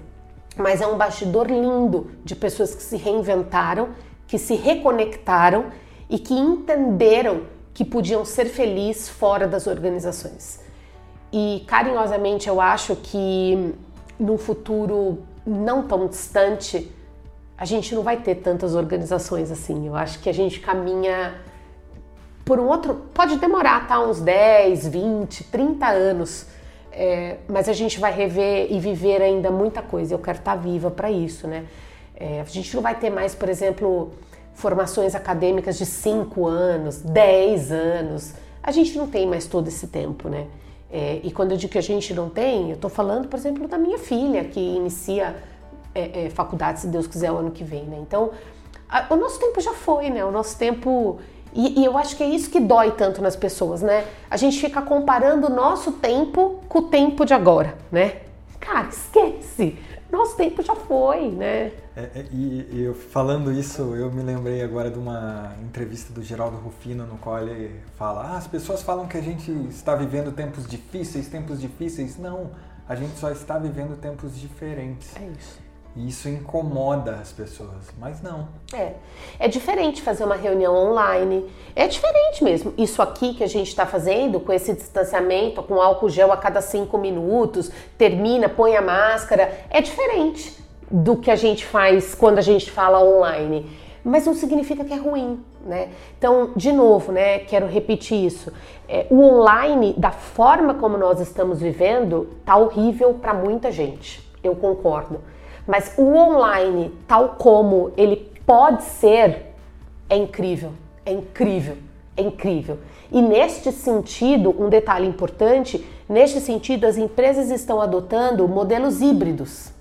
mas é um bastidor lindo de pessoas que se reinventaram, que se reconectaram e que entenderam que podiam ser felizes fora das organizações. e carinhosamente eu acho que no futuro não tão distante a gente não vai ter tantas organizações assim. Eu acho que a gente caminha por um outro. Pode demorar, tá? Uns 10, 20, 30 anos. É, mas a gente vai rever e viver ainda muita coisa. Eu quero estar viva para isso, né? É, a gente não vai ter mais, por exemplo, formações acadêmicas de 5 anos, 10 anos. A gente não tem mais todo esse tempo, né? É, e quando eu digo que a gente não tem, eu estou falando, por exemplo, da minha filha, que inicia é, é, faculdade, se Deus quiser, o ano que vem, né? Então, a, o nosso tempo já foi, né? O nosso tempo. E, e, eu acho que é isso que dói tanto nas pessoas, né? A gente fica comparando o nosso tempo com o tempo de agora, né? Cara, esquece! Nosso tempo já foi, né? É, é, e eu falando isso, eu me lembrei agora de uma entrevista do Geraldo Rufino, no qual ele fala: ah, as pessoas falam que a gente está vivendo tempos difíceis, tempos difíceis. Não, a gente só está vivendo tempos diferentes. É isso. E isso incomoda as pessoas, mas não. É. É diferente fazer uma reunião online. É diferente mesmo. Isso aqui que a gente está fazendo, com esse distanciamento, com álcool gel a cada cinco minutos, termina, põe a máscara, é diferente do que a gente faz quando a gente fala online. Mas não significa que é ruim, né? Então, de novo, né? Quero repetir isso. É, o online, da forma como nós estamos vivendo, tá horrível para muita gente. Eu concordo mas o online, tal como ele pode ser, é incrível, é incrível, é incrível. E neste sentido, um detalhe importante, neste sentido, as empresas estão adotando modelos híbridos.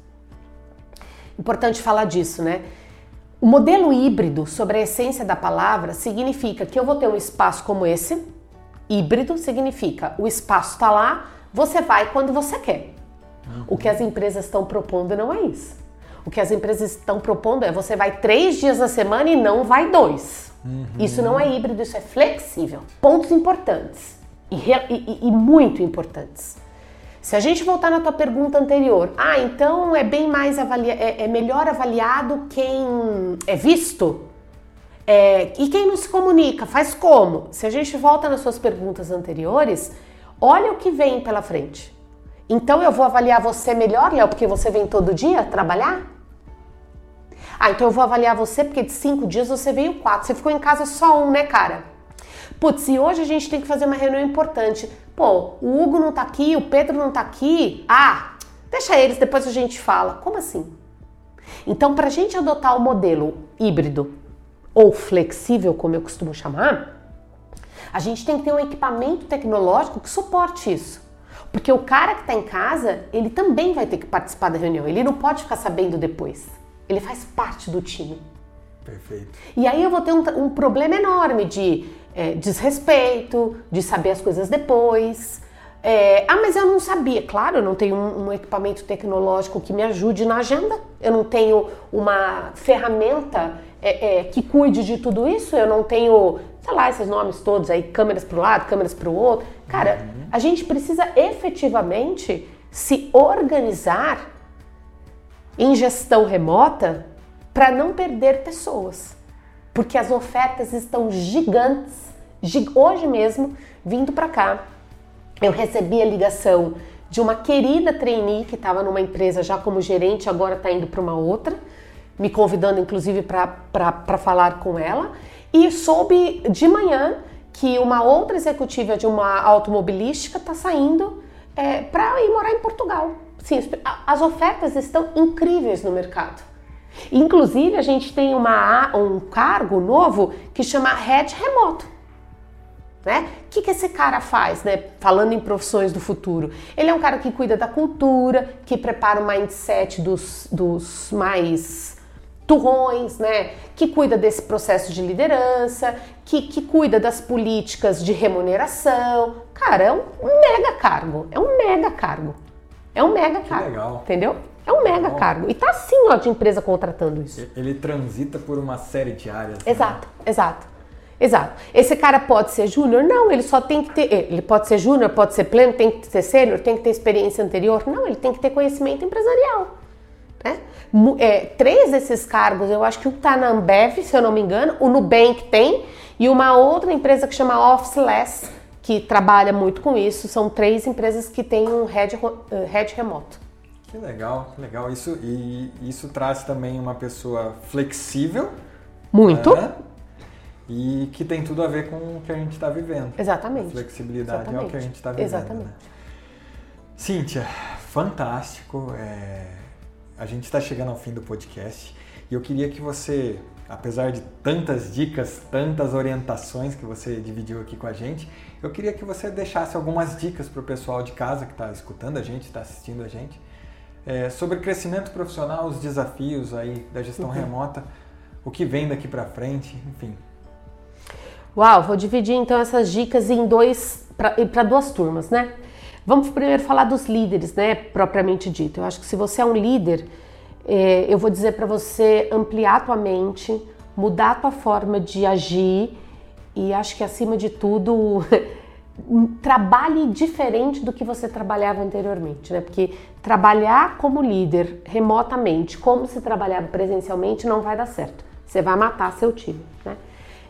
Importante falar disso, né? O modelo híbrido, sobre a essência da palavra, significa que eu vou ter um espaço como esse. Híbrido significa o espaço está lá, você vai quando você quer. O que as empresas estão propondo não é isso. O que as empresas estão propondo é você vai três dias na semana e não vai dois. Uhum. Isso não é híbrido, isso é flexível. Pontos importantes e, e, e muito importantes. Se a gente voltar na tua pergunta anterior, ah, então é bem mais avalia é, é melhor avaliado quem é visto? É, e quem não se comunica, faz como? Se a gente volta nas suas perguntas anteriores, olha o que vem pela frente. Então eu vou avaliar você melhor, Léo, porque você vem todo dia trabalhar? Ah, então eu vou avaliar você porque de cinco dias você veio quatro. Você ficou em casa só um, né, cara? Putz, e hoje a gente tem que fazer uma reunião importante. Pô, o Hugo não tá aqui, o Pedro não tá aqui. Ah, deixa eles, depois a gente fala. Como assim? Então, para a gente adotar o modelo híbrido ou flexível, como eu costumo chamar, a gente tem que ter um equipamento tecnológico que suporte isso. Porque o cara que está em casa, ele também vai ter que participar da reunião. Ele não pode ficar sabendo depois. Ele faz parte do time. Perfeito. E aí eu vou ter um, um problema enorme de é, desrespeito, de saber as coisas depois. É, ah, mas eu não sabia. Claro, eu não tenho um, um, equipamento tecnológico que me ajude na agenda. Eu não tenho uma ferramenta é, é que cuide de tudo isso. Eu não tenho sei lá, esses nomes todos aí, câmeras para o lado, câmeras para o outro. Cara, uhum. a gente precisa efetivamente se organizar em gestão remota para não perder pessoas. Porque as ofertas estão gigantes. Hoje mesmo, vindo para cá, eu recebi a ligação de uma querida trainee que estava numa empresa já como gerente, agora está indo para uma outra, me convidando inclusive para falar com ela. E soube de manhã que uma outra executiva de uma automobilística está saindo é, para ir morar em Portugal. Sim, as ofertas estão incríveis no mercado. Inclusive, a gente tem uma, um cargo novo que chama Head Remoto. Né? O que, que esse cara faz, né? Falando em profissões do futuro, ele é um cara que cuida da cultura, que prepara o mindset dos, dos mais turrões, né? Que cuida desse processo de liderança, que, que cuida das políticas de remuneração. Cara, é um, mega cargo. É um mega cargo. É um mega que cargo. Legal. Entendeu? É um mega cargo. E tá assim, ó, de empresa contratando isso. Ele transita por uma série de áreas. Né? Exato, né? exato. Exato. Esse cara pode ser júnior? Não, ele só tem que ter. Ele pode ser júnior, pode ser pleno, tem que ser sênior, tem que ter experiência anterior. Não, ele tem que ter conhecimento empresarial. Né? É, três desses cargos, eu acho que um está na Ambev, se eu não me engano, o Nubank tem, e uma outra empresa que chama Officeless, que trabalha muito com isso. São três empresas que têm um head, eh, head remoto. Que legal, que legal. Isso, e isso traz também uma pessoa flexível. Muito. Né? E que tem tudo a ver com o que a gente está vivendo. Exatamente. A flexibilidade Exatamente. é o que a gente está vivendo. Exatamente. Né? Cíntia, fantástico. É... A gente está chegando ao fim do podcast e eu queria que você, apesar de tantas dicas, tantas orientações que você dividiu aqui com a gente, eu queria que você deixasse algumas dicas para o pessoal de casa que está escutando a gente, está assistindo a gente, é, sobre crescimento profissional, os desafios aí da gestão uhum. remota, o que vem daqui para frente, enfim. Uau, vou dividir então essas dicas em dois para duas turmas, né? Vamos primeiro falar dos líderes, né? Propriamente dito. Eu acho que se você é um líder, é, eu vou dizer para você ampliar a tua mente, mudar a tua forma de agir e acho que acima de tudo trabalhe diferente do que você trabalhava anteriormente, né? Porque trabalhar como líder remotamente, como se trabalhava presencialmente, não vai dar certo. Você vai matar seu time, né?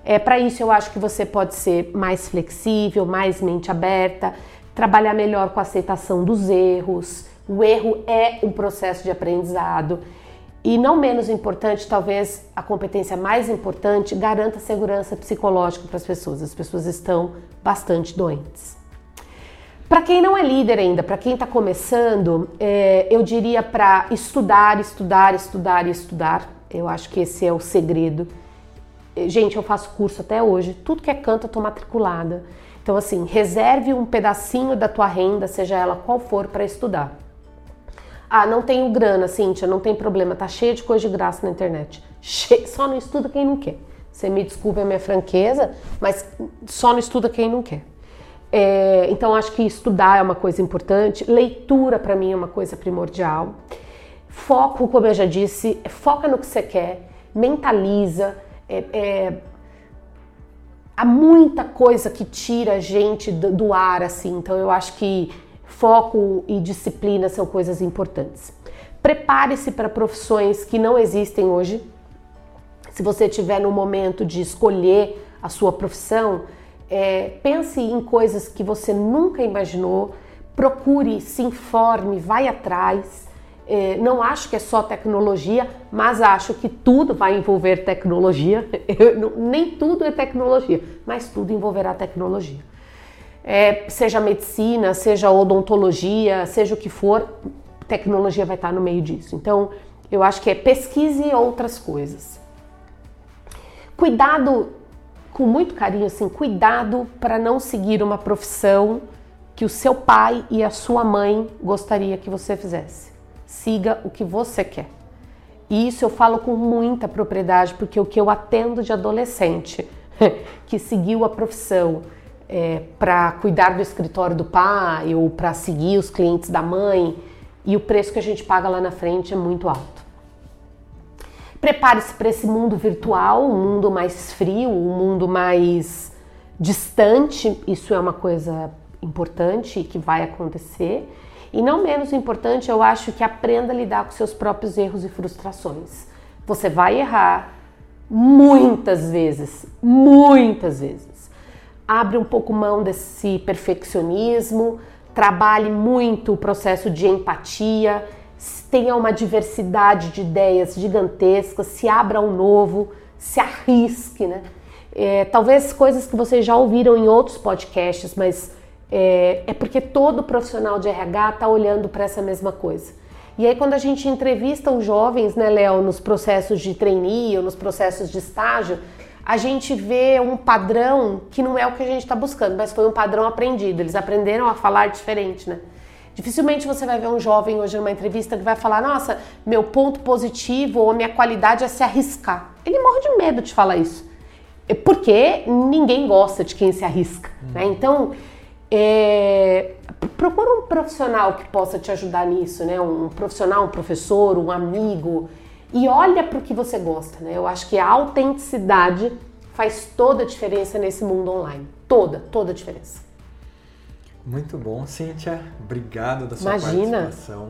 É, para isso eu acho que você pode ser mais flexível, mais mente aberta, trabalhar melhor com a aceitação dos erros. O erro é um processo de aprendizado. E não menos importante, talvez a competência mais importante, garanta segurança psicológica para as pessoas. As pessoas estão bastante doentes. Para quem não é líder ainda, para quem está começando, é, eu diria para estudar, estudar, estudar e estudar. Eu acho que esse é o segredo. Gente, eu faço curso até hoje, tudo que é canto eu estou matriculada. Então, assim, reserve um pedacinho da tua renda, seja ela qual for, para estudar. Ah, não tenho grana, Cíntia, não tem problema, tá cheio de coisa de graça na internet. Che... Só não estuda quem não quer. Você me desculpe a minha franqueza, mas só não estuda quem não quer. É, então, acho que estudar é uma coisa importante, leitura para mim é uma coisa primordial. Foco, como eu já disse, foca no que você quer, mentaliza, é, é, há muita coisa que tira a gente do, do ar, assim. Então eu acho que foco e disciplina são coisas importantes. Prepare-se para profissões que não existem hoje. Se você estiver no momento de escolher a sua profissão, é, pense em coisas que você nunca imaginou, procure, se informe, vai atrás. É, não acho que é só tecnologia, mas acho que tudo vai envolver tecnologia. Nem tudo é tecnologia, mas tudo envolverá tecnologia. É, seja medicina, seja odontologia, seja o que for, tecnologia vai estar no meio disso. Então, eu acho que é pesquise outras coisas. Cuidado, com muito carinho, assim, cuidado para não seguir uma profissão que o seu pai e a sua mãe gostaria que você fizesse siga o que você quer. E isso eu falo com muita propriedade, porque o que eu atendo de adolescente que seguiu a profissão é, para cuidar do escritório do pai ou para seguir os clientes da mãe, e o preço que a gente paga lá na frente é muito alto. Prepare-se para esse mundo virtual, um mundo mais frio, um mundo mais distante. Isso é uma coisa importante que vai acontecer. E não menos importante, eu acho que aprenda a lidar com seus próprios erros e frustrações. Você vai errar muitas vezes, muitas vezes. Abre um pouco mão desse perfeccionismo, trabalhe muito o processo de empatia, tenha uma diversidade de ideias gigantescas, se abra ao novo, se arrisque, né? É, talvez coisas que vocês já ouviram em outros podcasts, mas é, é porque todo profissional de RH está olhando para essa mesma coisa. E aí, quando a gente entrevista os jovens, né, Léo, nos processos de trainee ou nos processos de estágio, a gente vê um padrão que não é o que a gente está buscando, mas foi um padrão aprendido. Eles aprenderam a falar diferente, né? Dificilmente você vai ver um jovem hoje numa entrevista que vai falar: Nossa, meu ponto positivo ou minha qualidade é se arriscar. Ele morre de medo de falar isso. É porque ninguém gosta de quem se arrisca. Né? Então, é, procura um profissional que possa te ajudar nisso, né? Um profissional, um professor, um amigo e olha para o que você gosta, né? Eu acho que a autenticidade faz toda a diferença nesse mundo online, toda, toda a diferença. Muito bom, Cíntia. Obrigado da sua Imagina. participação.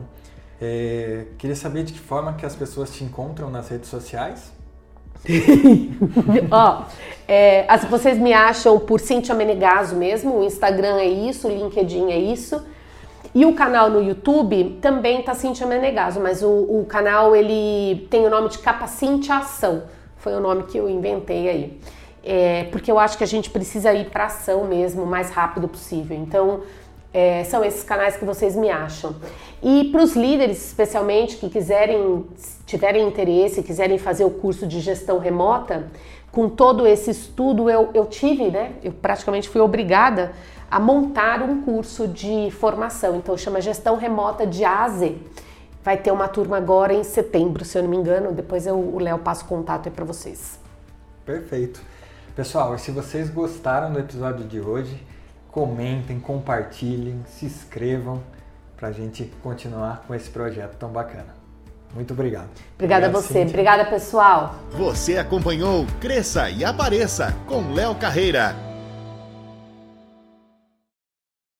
É, queria saber de que forma que as pessoas te encontram nas redes sociais. Ó, é, as, vocês me acham por Cintia Menegaso mesmo, o Instagram é isso, o LinkedIn é isso. E o canal no YouTube também tá Cintia Menegaso, mas o, o canal ele tem o nome de Capacinte Ação. Foi o nome que eu inventei aí. É, porque eu acho que a gente precisa ir para ação mesmo o mais rápido possível. Então, é, são esses canais que vocês me acham. E para os líderes, especialmente, que quiserem, tiverem interesse, quiserem fazer o curso de gestão remota, com todo esse estudo eu, eu tive, né? Eu praticamente fui obrigada a montar um curso de formação. Então chama Gestão Remota de A a Z. Vai ter uma turma agora em setembro, se eu não me engano. Depois eu, o Léo passa o contato aí para vocês. Perfeito. Pessoal, se vocês gostaram do episódio de hoje, comentem, compartilhem, se inscrevam para a gente continuar com esse projeto tão bacana. Muito obrigado. Obrigada obrigado, a você. Cíntia. Obrigada, pessoal. Você acompanhou Cresça e Apareça com Léo Carreira.